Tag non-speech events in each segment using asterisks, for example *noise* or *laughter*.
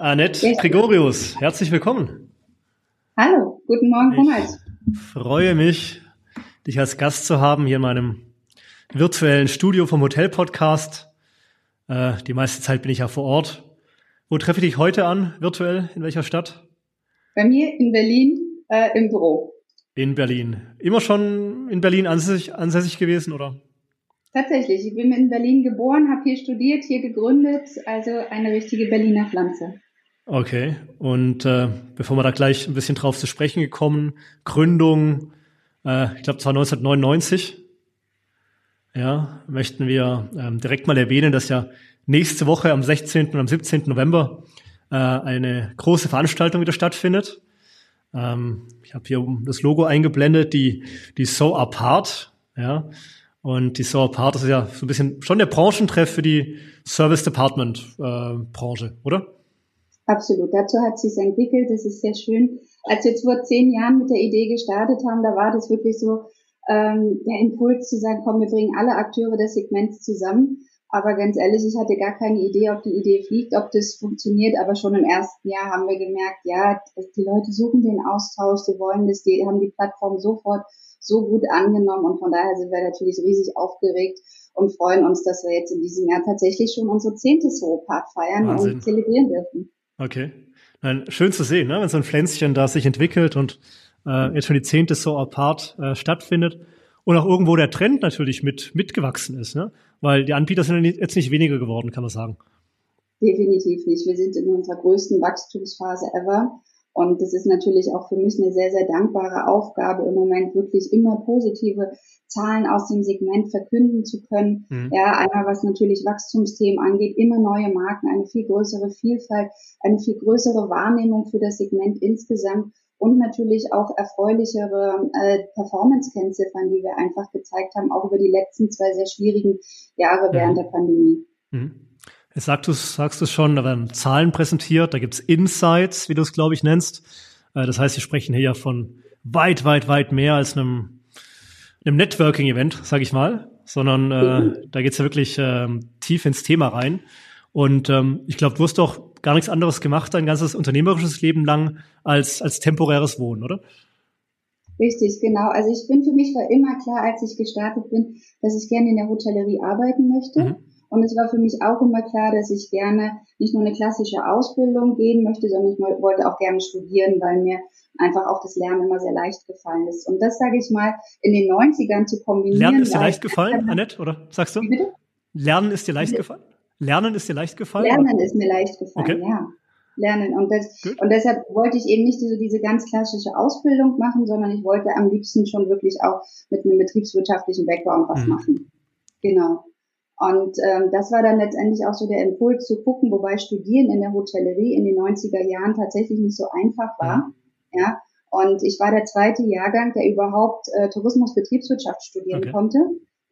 Annette. Gregorius, herzlich willkommen. Hallo, guten Morgen, Thomas. Ich freue mich, dich als Gast zu haben hier in meinem virtuellen Studio vom Hotel Podcast. Äh, die meiste Zeit bin ich ja vor Ort. Wo treffe ich dich heute an, virtuell? In welcher Stadt? Bei mir in Berlin äh, im Büro. In Berlin. Immer schon in Berlin ansässig, ansässig gewesen, oder? Tatsächlich. Ich bin in Berlin geboren, habe hier studiert, hier gegründet, also eine richtige Berliner Pflanze. Okay. Und äh, bevor wir da gleich ein bisschen drauf zu sprechen gekommen, Gründung, äh, ich glaube, zwar 1999. Ja, möchten wir ähm, direkt mal erwähnen, dass ja nächste Woche am 16. und am 17. November äh, eine große Veranstaltung wieder stattfindet. Ähm, ich habe hier das Logo eingeblendet, die, die So Apart. Ja, und die So Apart ist ja so ein bisschen schon der Branchentreff für die Service Department äh, Branche, oder? Absolut. Dazu hat sich entwickelt. Das ist sehr schön. Als wir jetzt vor zehn Jahren mit der Idee gestartet haben, da war das wirklich so ähm, der Impuls zu sagen, komm, wir bringen alle Akteure des Segments zusammen. Aber ganz ehrlich, ich hatte gar keine Idee, ob die Idee fliegt, ob das funktioniert. Aber schon im ersten Jahr haben wir gemerkt, ja, die Leute suchen den Austausch, sie wollen das, die haben die Plattform sofort so gut angenommen. Und von daher sind wir natürlich riesig aufgeregt und freuen uns, dass wir jetzt in diesem Jahr tatsächlich schon unsere zehnte Soropart feiern Wahnsinn. und zelebrieren dürfen. Okay. Nein, schön zu sehen, ne? wenn so ein Pflänzchen da sich entwickelt und äh, jetzt schon die zehnte So Apart äh, stattfindet und auch irgendwo der Trend natürlich mit mitgewachsen ist, ne? weil die Anbieter sind jetzt nicht weniger geworden, kann man sagen. Definitiv nicht. Wir sind in unserer größten Wachstumsphase ever. Und das ist natürlich auch für mich eine sehr, sehr dankbare Aufgabe, im Moment wirklich immer positive Zahlen aus dem Segment verkünden zu können. Mhm. Ja, einmal was natürlich Wachstumsthemen angeht, immer neue Marken, eine viel größere Vielfalt, eine viel größere Wahrnehmung für das Segment insgesamt und natürlich auch erfreulichere äh, Performance-Kennziffern, die wir einfach gezeigt haben, auch über die letzten zwei sehr schwierigen Jahre mhm. während der Pandemie. Mhm. Jetzt sagst du sagst du schon, da werden Zahlen präsentiert, da gibt's Insights, wie du es, glaube ich, nennst. Äh, das heißt, wir sprechen hier ja von weit, weit, weit mehr als einem, einem Networking-Event, sage ich mal, sondern äh, da geht's ja wirklich äh, tief ins Thema rein. Und ähm, ich glaube, du hast doch gar nichts anderes gemacht, dein ganzes unternehmerisches Leben lang, als, als temporäres Wohnen, oder? Richtig, genau. Also ich bin für mich war immer klar, als ich gestartet bin, dass ich gerne in der Hotellerie arbeiten möchte. Mhm. Und es war für mich auch immer klar, dass ich gerne nicht nur eine klassische Ausbildung gehen möchte, sondern ich wollte auch gerne studieren, weil mir einfach auch das Lernen immer sehr leicht gefallen ist. Und das sage ich mal, in den 90ern zu kombinieren. Lernen ist dir leicht gefallen, Annette, oder sagst du? Bitte? Lernen ist dir leicht gefallen? Lernen ist dir leicht gefallen? Lernen oder? ist mir leicht gefallen, okay. ja. Lernen. Und, das, und deshalb wollte ich eben nicht diese, diese ganz klassische Ausbildung machen, sondern ich wollte am liebsten schon wirklich auch mit einem betriebswirtschaftlichen Background was mhm. machen. Genau. Und ähm, das war dann letztendlich auch so der Impuls zu gucken, wobei Studieren in der Hotellerie in den 90er Jahren tatsächlich nicht so einfach war. Mhm. Ja. Und ich war der zweite Jahrgang, der überhaupt äh, Tourismusbetriebswirtschaft studieren okay. konnte.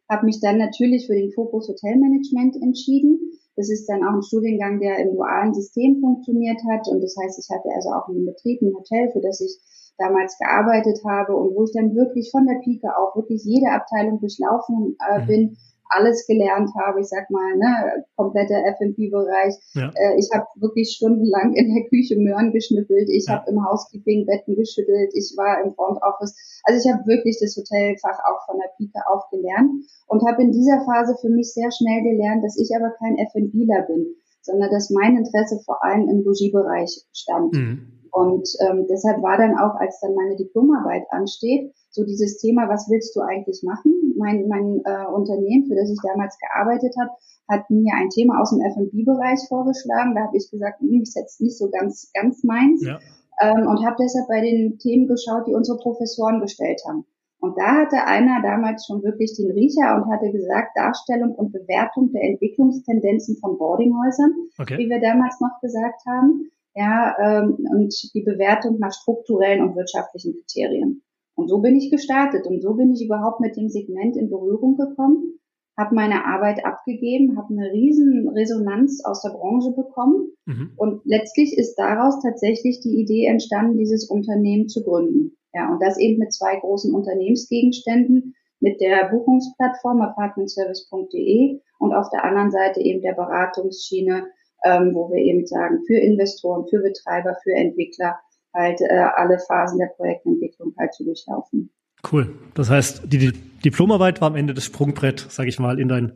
Habe mich dann natürlich für den Fokus Hotelmanagement entschieden das ist dann auch ein Studiengang, der im dualen System funktioniert hat. Und das heißt, ich hatte also auch einen Betrieb, ein Hotel, für das ich damals gearbeitet habe und wo ich dann wirklich von der Pike auf wirklich jede Abteilung durchlaufen äh, mhm. bin, alles gelernt habe, ich sag mal, ne, kompletter F&B-Bereich. Ja. Äh, ich habe wirklich stundenlang in der Küche Möhren geschnippelt, ich ja. habe im Housekeeping Betten geschüttelt, ich war im Front Office. Also ich habe wirklich das Hotelfach auch von der Pike auf gelernt und habe in dieser Phase für mich sehr schnell gelernt, dass ich aber kein F&Bler bin, sondern dass mein Interesse vor allem im Logiebereich stand. Mhm. Und ähm, deshalb war dann auch, als dann meine Diplomarbeit ansteht, so dieses Thema, was willst du eigentlich machen? Mein, mein äh, Unternehmen, für das ich damals gearbeitet habe, hat mir ein Thema aus dem F&B-Bereich vorgeschlagen. Da habe ich gesagt, hm, ist jetzt nicht so ganz, ganz meins. Ja. Ähm, und habe deshalb bei den Themen geschaut, die unsere Professoren gestellt haben. Und da hatte einer damals schon wirklich den Riecher und hatte gesagt, Darstellung und Bewertung der Entwicklungstendenzen von Boardinghäusern, okay. wie wir damals noch gesagt haben, ja, ähm, und die Bewertung nach strukturellen und wirtschaftlichen Kriterien. Und so bin ich gestartet und so bin ich überhaupt mit dem Segment in Berührung gekommen, habe meine Arbeit abgegeben, habe eine riesen Resonanz aus der Branche bekommen mhm. und letztlich ist daraus tatsächlich die Idee entstanden, dieses Unternehmen zu gründen. Ja, und das eben mit zwei großen Unternehmensgegenständen, mit der Buchungsplattform apartmentservice.de und auf der anderen Seite eben der Beratungsschiene ähm, wo wir eben sagen, für Investoren, für Betreiber, für Entwickler halt äh, alle Phasen der Projektentwicklung halt zu durchlaufen. Cool. Das heißt, die Diplomarbeit war am Ende das Sprungbrett, sage ich mal, in dein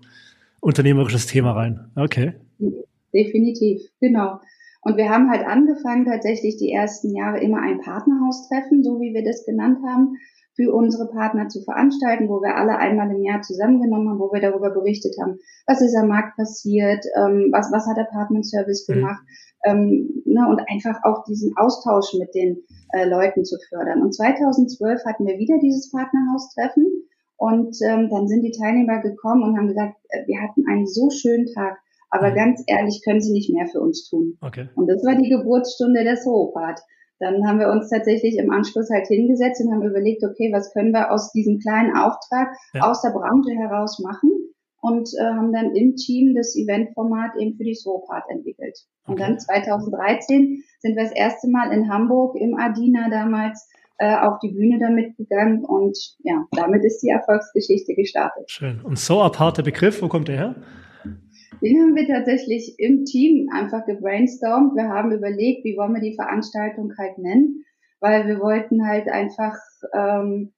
unternehmerisches Thema rein. Okay. Definitiv, genau. Und wir haben halt angefangen, tatsächlich die ersten Jahre immer ein Partnerhaustreffen, so wie wir das genannt haben, für unsere Partner zu veranstalten, wo wir alle einmal im Jahr zusammengenommen haben, wo wir darüber berichtet haben, was ist am Markt passiert, ähm, was, was hat Apartment Service mhm. gemacht, ähm, ne, und einfach auch diesen Austausch mit den äh, Leuten zu fördern. Und 2012 hatten wir wieder dieses Partnerhaustreffen und ähm, dann sind die Teilnehmer gekommen und haben gesagt, äh, wir hatten einen so schönen Tag, aber mhm. ganz ehrlich können sie nicht mehr für uns tun. Okay. Und das war die Geburtsstunde der Soopart. Dann haben wir uns tatsächlich im Anschluss halt hingesetzt und haben überlegt, okay, was können wir aus diesem kleinen Auftrag ja. aus der Branche heraus machen? Und äh, haben dann im Team das Eventformat eben für die Swopart entwickelt. Und okay. dann 2013 sind wir das erste Mal in Hamburg im Adina damals äh, auf die Bühne damit gegangen und ja, damit ist die Erfolgsgeschichte gestartet. Schön. Und so apart der Begriff, wo kommt der her? Den haben wir tatsächlich im Team einfach gebrainstormt. Wir haben überlegt, wie wollen wir die Veranstaltung halt nennen, weil wir wollten halt einfach ähm,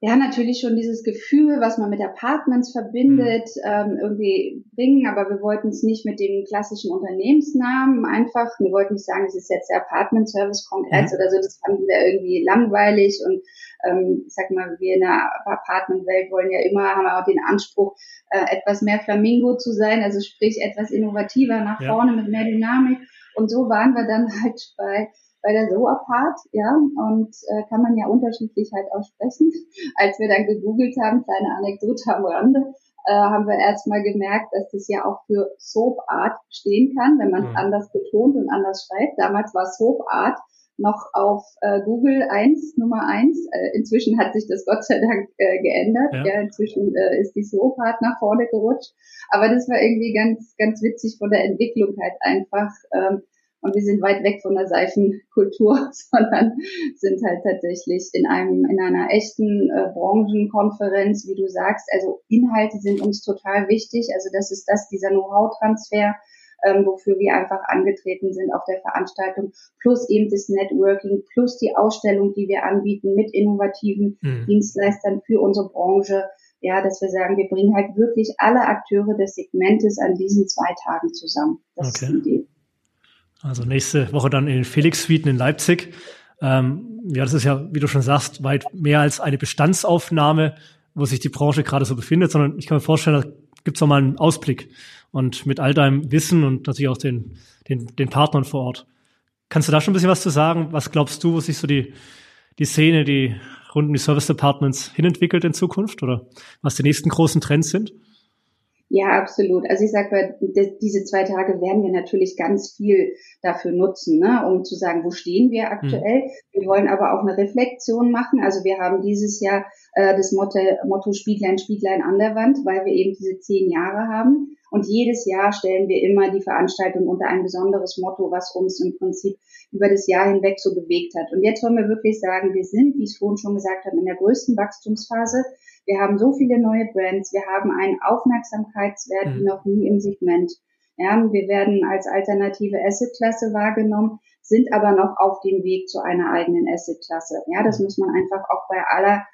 ja, natürlich schon dieses Gefühl, was man mit Apartments verbindet, mhm. ähm, irgendwie bringen, aber wir wollten es nicht mit dem klassischen Unternehmensnamen einfach, wir wollten nicht sagen, es ist jetzt der Apartment Service Kongress mhm. oder so, das fanden wir irgendwie langweilig und ähm, ich sag mal, wir in der Apartmentwelt wollen ja immer, haben auch den Anspruch, äh, etwas mehr Flamingo zu sein, also sprich etwas innovativer nach ja. vorne mit mehr Dynamik und so waren wir dann *laughs* halt bei bei der SOA-Part, ja, und äh, kann man ja unterschiedlich halt aussprechen. *laughs* Als wir dann gegoogelt haben, kleine Anekdote am Rande, äh, haben wir erstmal gemerkt, dass das ja auch für Soap Art stehen kann, wenn man es mhm. anders betont und anders schreibt. Damals war Soap Art noch auf äh, Google 1, Nummer 1. Äh, inzwischen hat sich das Gott sei Dank äh, geändert. Ja. ja inzwischen äh, ist die Soap Art nach vorne gerutscht. Aber das war irgendwie ganz, ganz witzig von der Entwicklung halt einfach. Ähm, und wir sind weit weg von der Seifenkultur, *laughs* sondern sind halt tatsächlich in einem, in einer echten äh, Branchenkonferenz, wie du sagst. Also Inhalte sind uns total wichtig. Also das ist das, dieser Know-how-Transfer, ähm, wofür wir einfach angetreten sind auf der Veranstaltung, plus eben das Networking, plus die Ausstellung, die wir anbieten mit innovativen mhm. Dienstleistern für unsere Branche. Ja, dass wir sagen, wir bringen halt wirklich alle Akteure des Segmentes an diesen zwei Tagen zusammen. Das okay. ist die Idee. Also nächste Woche dann in den Felix-Suiten in Leipzig. Ähm, ja, das ist ja, wie du schon sagst, weit mehr als eine Bestandsaufnahme, wo sich die Branche gerade so befindet, sondern ich kann mir vorstellen, da gibt es auch mal einen Ausblick. Und mit all deinem Wissen und natürlich auch den, den, den Partnern vor Ort. Kannst du da schon ein bisschen was zu sagen? Was glaubst du, wo sich so die, die Szene, die rund um die Service Departments hinentwickelt in Zukunft oder was die nächsten großen Trends sind? Ja, absolut. Also ich sage mal, diese zwei Tage werden wir natürlich ganz viel dafür nutzen, ne, um zu sagen, wo stehen wir aktuell. Mhm. Wir wollen aber auch eine Reflexion machen. Also wir haben dieses Jahr äh, das Motto, Motto Spieglein, Spieglein an der Wand, weil wir eben diese zehn Jahre haben. Und jedes Jahr stellen wir immer die Veranstaltung unter ein besonderes Motto, was uns im Prinzip über das Jahr hinweg so bewegt hat. Und jetzt wollen wir wirklich sagen, wir sind, wie ich es vorhin schon gesagt habe, in der größten Wachstumsphase. Wir haben so viele neue Brands, wir haben einen Aufmerksamkeitswert mhm. wie noch nie im Segment. Ja, wir werden als alternative Assetklasse wahrgenommen, sind aber noch auf dem Weg zu einer eigenen Assetklasse. Ja, das mhm. muss man einfach auch bei aller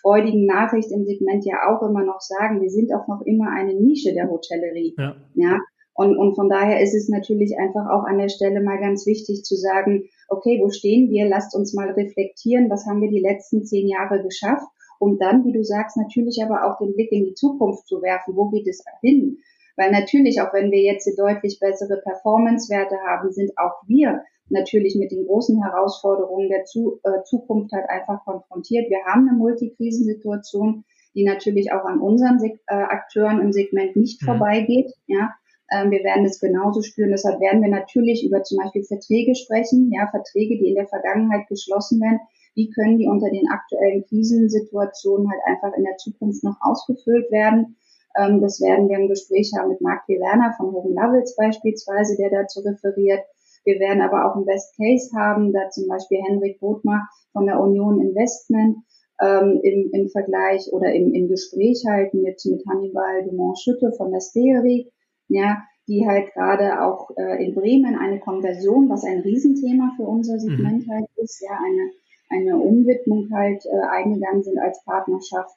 freudigen Nachricht im Segment ja auch immer noch sagen. Wir sind auch noch immer eine Nische der Hotellerie. Ja. ja. Und, und von daher ist es natürlich einfach auch an der Stelle mal ganz wichtig zu sagen, okay, wo stehen wir? Lasst uns mal reflektieren, was haben wir die letzten zehn Jahre geschafft um dann, wie du sagst, natürlich aber auch den Blick in die Zukunft zu werfen. Wo geht es hin? Weil natürlich, auch wenn wir jetzt deutlich bessere Performance-Werte haben, sind auch wir natürlich mit den großen Herausforderungen der zu, äh, Zukunft halt einfach konfrontiert. Wir haben eine Multikrisensituation, die natürlich auch an unseren Sek äh, Akteuren im Segment nicht mhm. vorbeigeht. Ja, ähm, wir werden es genauso spüren. Deshalb werden wir natürlich über zum Beispiel Verträge sprechen, ja, Verträge, die in der Vergangenheit geschlossen werden, wie können die unter den aktuellen Krisensituationen halt einfach in der Zukunft noch ausgefüllt werden. Ähm, das werden wir im Gespräch haben mit Marc P. Werner von Hohen Lovels beispielsweise, der dazu referiert. Wir werden aber auch einen Best Case haben, da zum Beispiel Henrik Bodmer von der Union Investment ähm, im, im Vergleich oder im, im Gespräch halten mit, mit Hannibal Dumont Schütte von der Steerie, ja, die halt gerade auch äh, in Bremen eine Konversion, was ein Riesenthema für unser Segment mhm. halt ist, ja, eine, eine Umwidmung halt äh, eingegangen sind als Partnerschaft,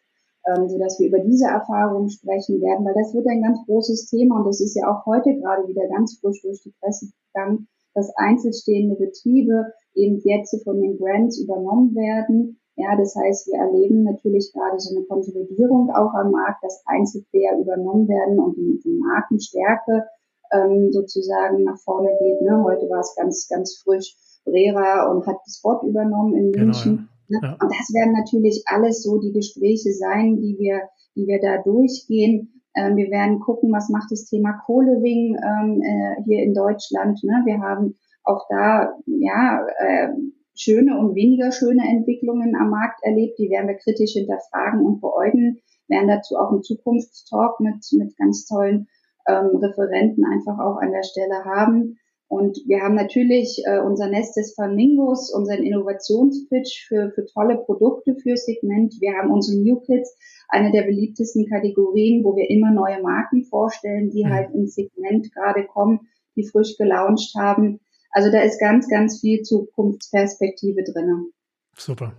ähm, so dass wir über diese Erfahrungen sprechen werden, weil das wird ein ganz großes Thema und das ist ja auch heute gerade wieder ganz frisch durch die Presse gegangen, dass einzelstehende Betriebe eben jetzt von den Brands übernommen werden. Ja, das heißt, wir erleben natürlich gerade so eine Konsolidierung auch am Markt, dass Einzelplayer übernommen werden und die, die Markenstärke ähm, sozusagen nach vorne geht. Ne? Heute war es ganz, ganz frisch Brera und hat das Spot übernommen in genau, München. Genau, ja. Ja. Und das werden natürlich alles so die Gespräche sein, die wir, die wir da durchgehen. Ähm, wir werden gucken, was macht das Thema Kohlewing ähm, äh, hier in Deutschland. Ne? Wir haben auch da ja äh, schöne und weniger schöne Entwicklungen am Markt erlebt. Die werden wir kritisch hinterfragen und beäugen. Wir werden dazu auch einen Zukunftstalk mit, mit ganz tollen ähm, Referenten einfach auch an der Stelle haben. Und wir haben natürlich äh, unser Nest des Flamingos, unseren Innovationspitch für, für tolle Produkte fürs Segment. Wir haben unsere New Kids, eine der beliebtesten Kategorien, wo wir immer neue Marken vorstellen, die mhm. halt ins Segment gerade kommen, die frisch gelauncht haben. Also da ist ganz, ganz viel Zukunftsperspektive drin. Super.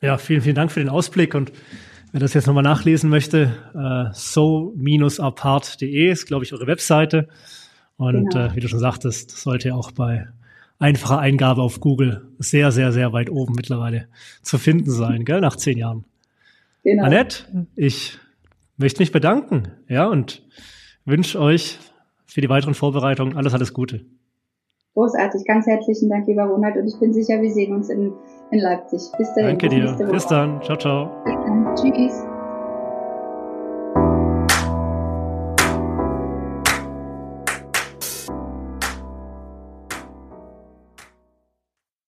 Ja, vielen, vielen Dank für den Ausblick und Wer das jetzt nochmal nachlesen möchte, äh, so-apart.de ist, glaube ich, eure Webseite. Und genau. äh, wie du schon sagtest, sollte auch bei einfacher Eingabe auf Google sehr, sehr, sehr weit oben mittlerweile zu finden sein, gell, nach zehn Jahren. Genau. Annette, ich möchte mich bedanken, ja, und wünsche euch für die weiteren Vorbereitungen alles, alles Gute. Großartig, ganz herzlichen Dank, lieber Ronald, und ich bin sicher, wir sehen uns in, in Leipzig. Bis dahin. Danke dir. Bis dann. Ciao, ciao. Bis dann. Tschüss.